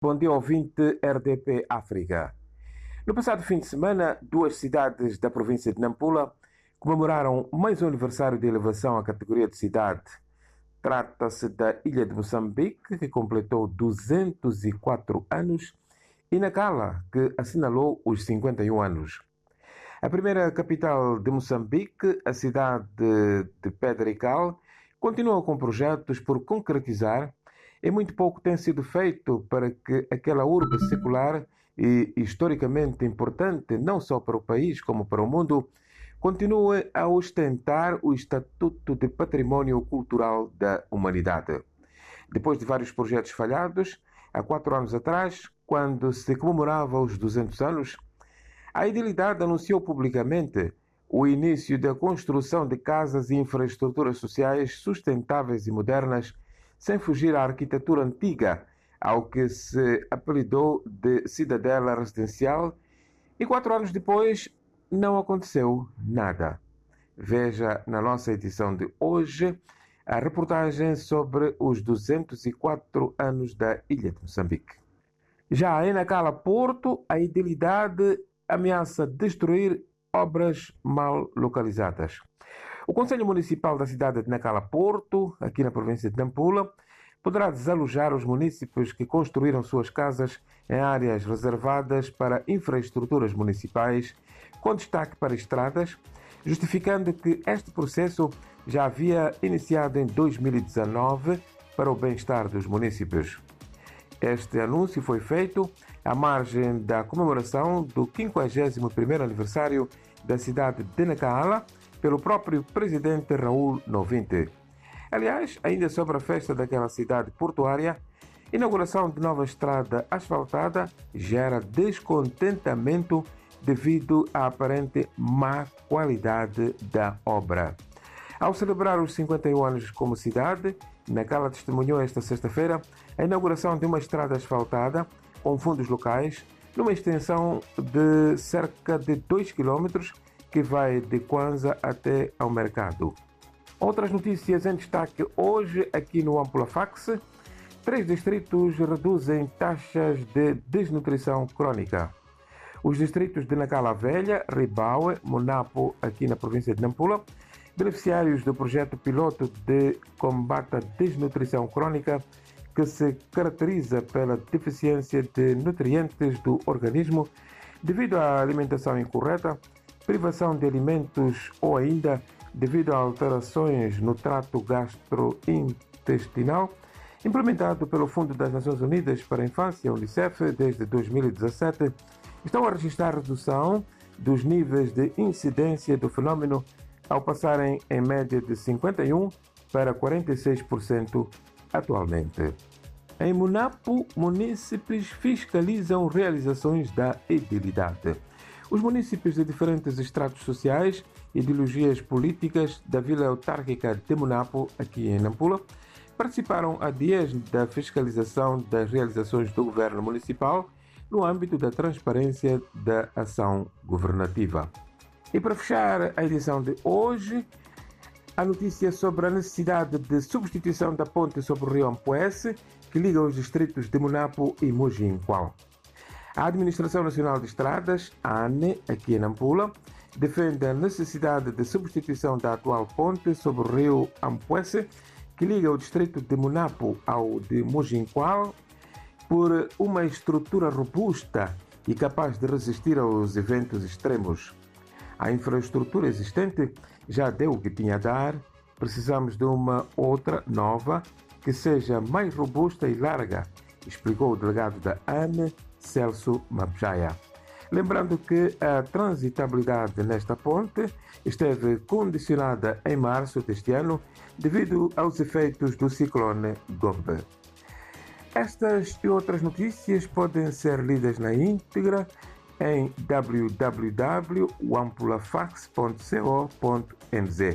Bom dia, ouvinte RDP África. No passado fim de semana, duas cidades da província de Nampula comemoraram mais um aniversário de elevação à categoria de cidade. Trata-se da ilha de Moçambique, que completou 204 anos, e Nacala, que assinalou os 51 anos. A primeira capital de Moçambique, a cidade de Pedrical, continua com projetos por concretizar e muito pouco tem sido feito para que aquela urbe secular e historicamente importante, não só para o país como para o mundo, continue a ostentar o Estatuto de Património Cultural da Humanidade. Depois de vários projetos falhados, há quatro anos atrás, quando se comemorava os 200 anos, a Idilidade anunciou publicamente o início da construção de casas e infraestruturas sociais sustentáveis e modernas, sem fugir à arquitetura antiga, ao que se apelidou de cidadela residencial, e quatro anos depois não aconteceu nada. Veja na nossa edição de hoje a reportagem sobre os 204 anos da Ilha de Moçambique. Já em Nacala Porto, a idilidade ameaça destruir obras mal localizadas. O Conselho Municipal da cidade de Nacala Porto, aqui na província de Nampula, poderá desalojar os municípios que construíram suas casas em áreas reservadas para infraestruturas municipais, com destaque para estradas, justificando que este processo já havia iniciado em 2019 para o bem-estar dos municípios. Este anúncio foi feito à margem da comemoração do 51º aniversário da cidade de Nacala pelo próprio presidente Raul Novinte. Aliás, ainda sobre a festa daquela cidade portuária, inauguração de nova estrada asfaltada gera descontentamento devido à aparente má qualidade da obra. Ao celebrar os 51 anos como cidade, Nacala testemunhou esta sexta-feira a inauguração de uma estrada asfaltada com fundos locais, numa extensão de cerca de 2 km que vai de Kwanza até ao mercado. Outras notícias em destaque hoje aqui no Ampula Fax. Três distritos reduzem taxas de desnutrição crônica. Os distritos de Nacala Velha, Ribaue, Monapo, aqui na província de Nampula, beneficiários do projeto piloto de combate à desnutrição crônica, que se caracteriza pela deficiência de nutrientes do organismo devido à alimentação incorreta, privação de alimentos ou ainda devido a alterações no trato gastrointestinal, implementado pelo Fundo das Nações Unidas para a Infância, UNICEF, desde 2017, estão a registrar redução dos níveis de incidência do fenômeno ao passarem em média de 51 para 46% atualmente. Em Munapo, munícipes fiscalizam realizações da edilidade. Os municípios de diferentes estratos sociais e ideologias políticas da Vila Autárquica de Munapo, aqui em Nampula, participaram há dias da fiscalização das realizações do governo municipal no âmbito da transparência da ação governativa. E para fechar a edição de hoje, a notícia sobre a necessidade de substituição da ponte sobre o rio Ampuese, que liga os distritos de Munapo e Mojinqual. A Administração Nacional de Estradas, ANE, aqui em Nampula, defende a necessidade de substituição da atual ponte sobre o rio Ampuese, que liga o distrito de Munapo ao de Mojinqual, por uma estrutura robusta e capaz de resistir aos eventos extremos. A infraestrutura existente já deu o que tinha a dar, precisamos de uma outra, nova, que seja mais robusta e larga, explicou o delegado da ANE, Celso Mabjaya. Lembrando que a transitabilidade nesta ponte esteve condicionada em março deste ano devido aos efeitos do ciclone Gombe. Estas e outras notícias podem ser lidas na íntegra em www.wampulafax.co.nz.